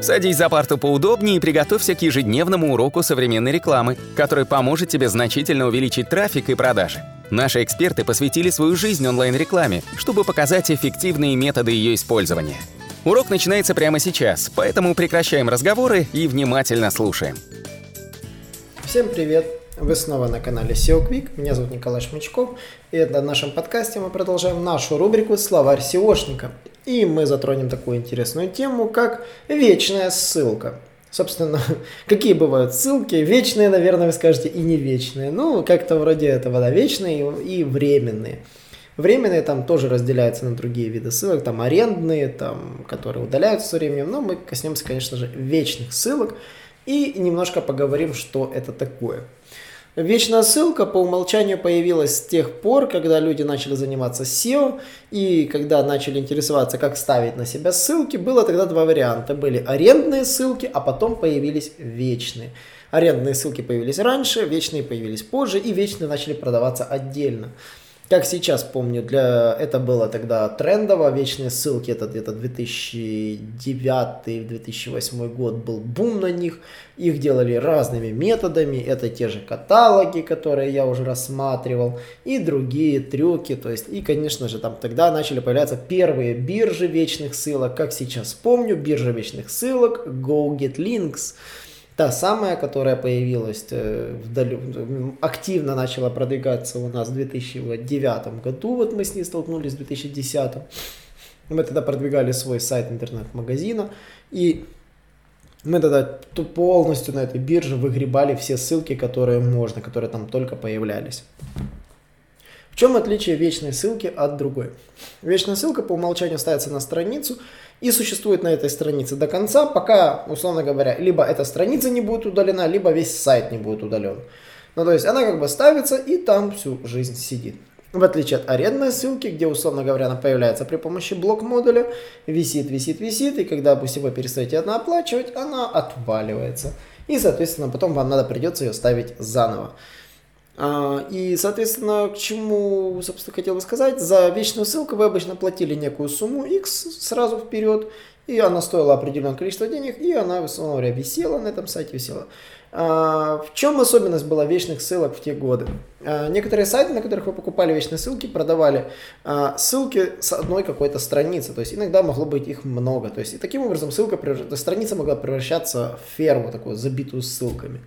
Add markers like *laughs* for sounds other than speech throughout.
Садись за парту поудобнее и приготовься к ежедневному уроку современной рекламы, который поможет тебе значительно увеличить трафик и продажи. Наши эксперты посвятили свою жизнь онлайн-рекламе, чтобы показать эффективные методы ее использования. Урок начинается прямо сейчас, поэтому прекращаем разговоры и внимательно слушаем. Всем привет! Вы снова на канале SEO Quick. Меня зовут Николай Шмычков. И в нашем подкасте мы продолжаем нашу рубрику «Словарь SEOшника». И мы затронем такую интересную тему, как вечная ссылка. Собственно, *laughs* какие бывают ссылки? Вечные, наверное, вы скажете, и не вечные. Ну, как-то вроде этого, да, вечные и временные. Временные там тоже разделяются на другие виды ссылок, там арендные, там, которые удаляются со временем, но мы коснемся, конечно же, вечных ссылок и немножко поговорим, что это такое. Вечная ссылка по умолчанию появилась с тех пор, когда люди начали заниматься SEO и когда начали интересоваться, как ставить на себя ссылки, было тогда два варианта. Были арендные ссылки, а потом появились вечные. Арендные ссылки появились раньше, вечные появились позже и вечные начали продаваться отдельно. Как сейчас помню, для это было тогда трендово, вечные ссылки, это где-то 2009-2008 год был бум на них, их делали разными методами, это те же каталоги, которые я уже рассматривал, и другие трюки, то есть, и, конечно же, там тогда начали появляться первые биржи вечных ссылок, как сейчас помню, биржа вечных ссылок, GoGetLinks, та самая, которая появилась, э, вдали, активно начала продвигаться у нас в 2009 году, вот мы с ней столкнулись в 2010. Мы тогда продвигали свой сайт интернет-магазина, и мы тогда полностью на этой бирже выгребали все ссылки, которые можно, которые там только появлялись. Чем отличие вечной ссылки от другой? Вечная ссылка по умолчанию ставится на страницу, и существует на этой странице до конца, пока, условно говоря, либо эта страница не будет удалена, либо весь сайт не будет удален. Ну, то есть она как бы ставится и там всю жизнь сидит. В отличие от арендной ссылки, где, условно говоря, она появляется при помощи блок-модуля, висит, висит, висит, и когда, допустим, вы перестаете одна оплачивать, она отваливается. И, соответственно, потом вам надо придется ее ставить заново. А, и, соответственно, к чему, собственно, хотел бы сказать, за вечную ссылку вы обычно платили некую сумму X сразу вперед, и она стоила определенное количество денег, и она, условно говоря, висела на этом сайте, висела. А, в чем особенность была вечных ссылок в те годы? А, некоторые сайты, на которых вы покупали вечные ссылки, продавали ссылки с одной какой-то страницы, то есть иногда могло быть их много, то есть и таким образом ссылка, страница могла превращаться в ферму, такую забитую ссылками.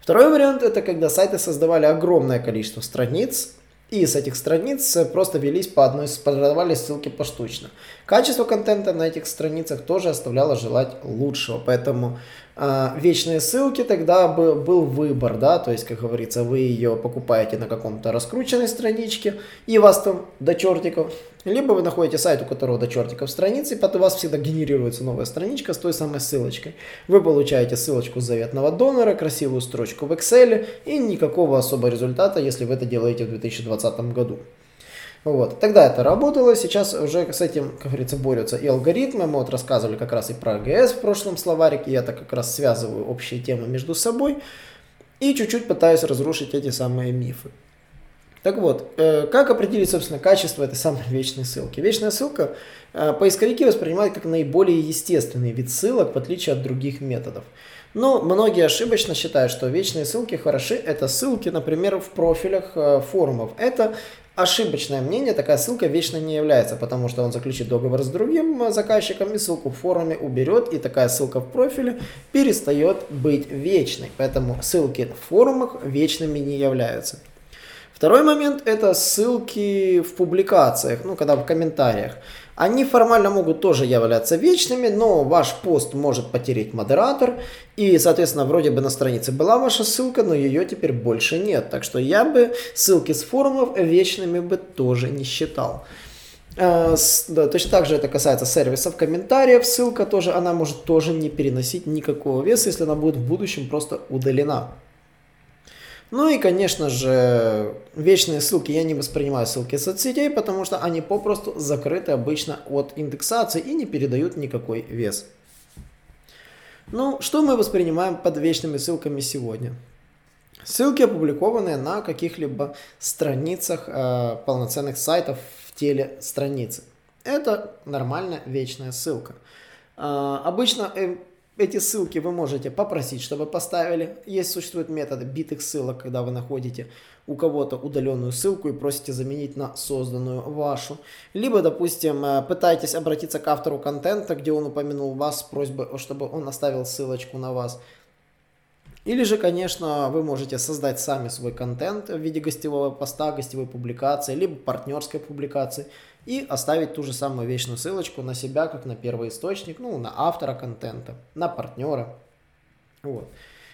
Второй вариант это когда сайты создавали огромное количество страниц, и с этих страниц просто велись по одной, продавали ссылки поштучно. Качество контента на этих страницах тоже оставляло желать лучшего, поэтому вечные ссылки тогда был, был выбор, да, то есть, как говорится, вы ее покупаете на каком-то раскрученной страничке, и вас там до чертиков, либо вы находите сайт, у которого до чертиков страницы, и потом у вас всегда генерируется новая страничка с той самой ссылочкой. Вы получаете ссылочку заветного донора, красивую строчку в Excel и никакого особого результата, если вы это делаете в 2020 году. Вот. Тогда это работало, сейчас уже с этим, как говорится, борются и алгоритмы. Мы вот рассказывали как раз и про АГС в прошлом словарике, я так как раз связываю общие темы между собой и чуть-чуть пытаюсь разрушить эти самые мифы. Так вот, э, как определить, собственно, качество этой самой *laughs* вечной ссылки? Вечная ссылка э, поисковики воспринимают как наиболее естественный вид ссылок, в отличие от других методов. Но многие ошибочно считают, что вечные ссылки хороши. Это ссылки, например, в профилях э, форумов. Это ошибочное мнение, такая ссылка вечно не является, потому что он заключит договор с другим заказчиком и ссылку в форуме уберет, и такая ссылка в профиле перестает быть вечной. Поэтому ссылки в форумах вечными не являются. Второй момент это ссылки в публикациях, ну когда в комментариях. Они формально могут тоже являться вечными, но ваш пост может потерять модератор, и, соответственно, вроде бы на странице была ваша ссылка, но ее теперь больше нет. Так что я бы ссылки с форумов вечными бы тоже не считал. А, да, точно так же это касается сервисов комментариев. Ссылка тоже, она может тоже не переносить никакого веса, если она будет в будущем просто удалена. Ну и, конечно же, вечные ссылки я не воспринимаю ссылки соцсетей, потому что они попросту закрыты обычно от индексации и не передают никакой вес. Ну, что мы воспринимаем под вечными ссылками сегодня? Ссылки, опубликованные на каких-либо страницах э, полноценных сайтов в теле страницы. Это нормальная вечная ссылка. Э, обычно э, эти ссылки вы можете попросить, чтобы поставили. Есть существует метод битых ссылок, когда вы находите у кого-то удаленную ссылку и просите заменить на созданную вашу. Либо, допустим, э, пытаетесь обратиться к автору контента, где он упомянул вас с просьбой, чтобы он оставил ссылочку на вас. Или же, конечно, вы можете создать сами свой контент в виде гостевого поста, гостевой публикации, либо партнерской публикации и оставить ту же самую вечную ссылочку на себя, как на первый источник, ну, на автора контента, на партнера. Вот.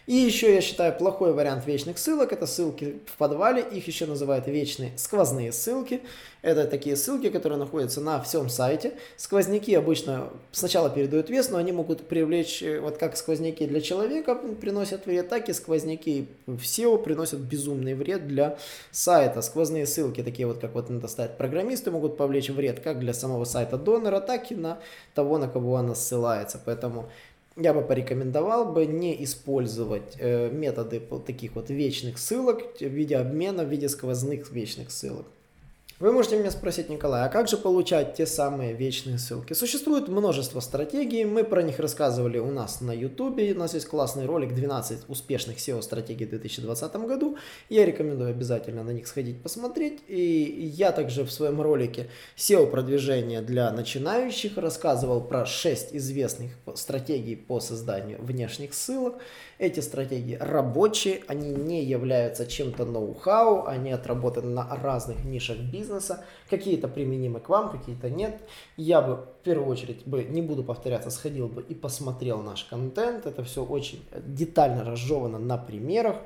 И еще я считаю плохой вариант вечных ссылок, это ссылки в подвале, их еще называют вечные сквозные ссылки. Это такие ссылки, которые находятся на всем сайте. Сквозняки обычно сначала передают вес, но они могут привлечь, э, вот как сквозняки для человека приносят вред, так и сквозняки в SEO приносят безумный вред для сайта. Сквозные ссылки, такие вот, как вот это ставят программисты, могут повлечь вред как для самого сайта донора, так и на того, на кого она ссылается. Поэтому я бы порекомендовал бы не использовать э, методы таких вот вечных ссылок в виде обмена, в виде сквозных вечных ссылок. Вы можете меня спросить, Николай, а как же получать те самые вечные ссылки? Существует множество стратегий, мы про них рассказывали у нас на YouTube, у нас есть классный ролик 12 успешных SEO-стратегий в 2020 году, я рекомендую обязательно на них сходить посмотреть, и я также в своем ролике SEO-продвижение для начинающих рассказывал про 6 известных стратегий по созданию внешних ссылок, эти стратегии рабочие, они не являются чем-то ноу-хау, они отработаны на разных нишах бизнеса, какие-то применимы к вам, какие-то нет. Я бы в первую очередь бы, не буду повторяться, сходил бы и посмотрел наш контент, это все очень детально разжевано на примерах.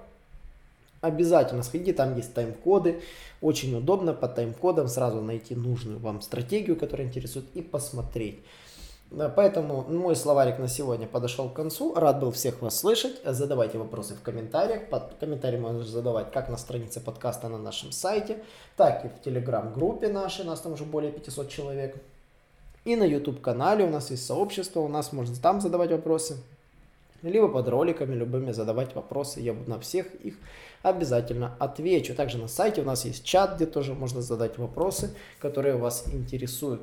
Обязательно сходите, там есть тайм-коды, очень удобно по тайм-кодам сразу найти нужную вам стратегию, которая интересует, и посмотреть. Поэтому мой словарик на сегодня подошел к концу. Рад был всех вас слышать. Задавайте вопросы в комментариях. Под комментарии можно задавать как на странице подкаста на нашем сайте, так и в телеграм-группе нашей, нас там уже более 500 человек. И на YouTube-канале у нас есть сообщество, у нас можно там задавать вопросы. Либо под роликами любыми задавать вопросы, я на всех их обязательно отвечу. Также на сайте у нас есть чат, где тоже можно задать вопросы, которые вас интересуют.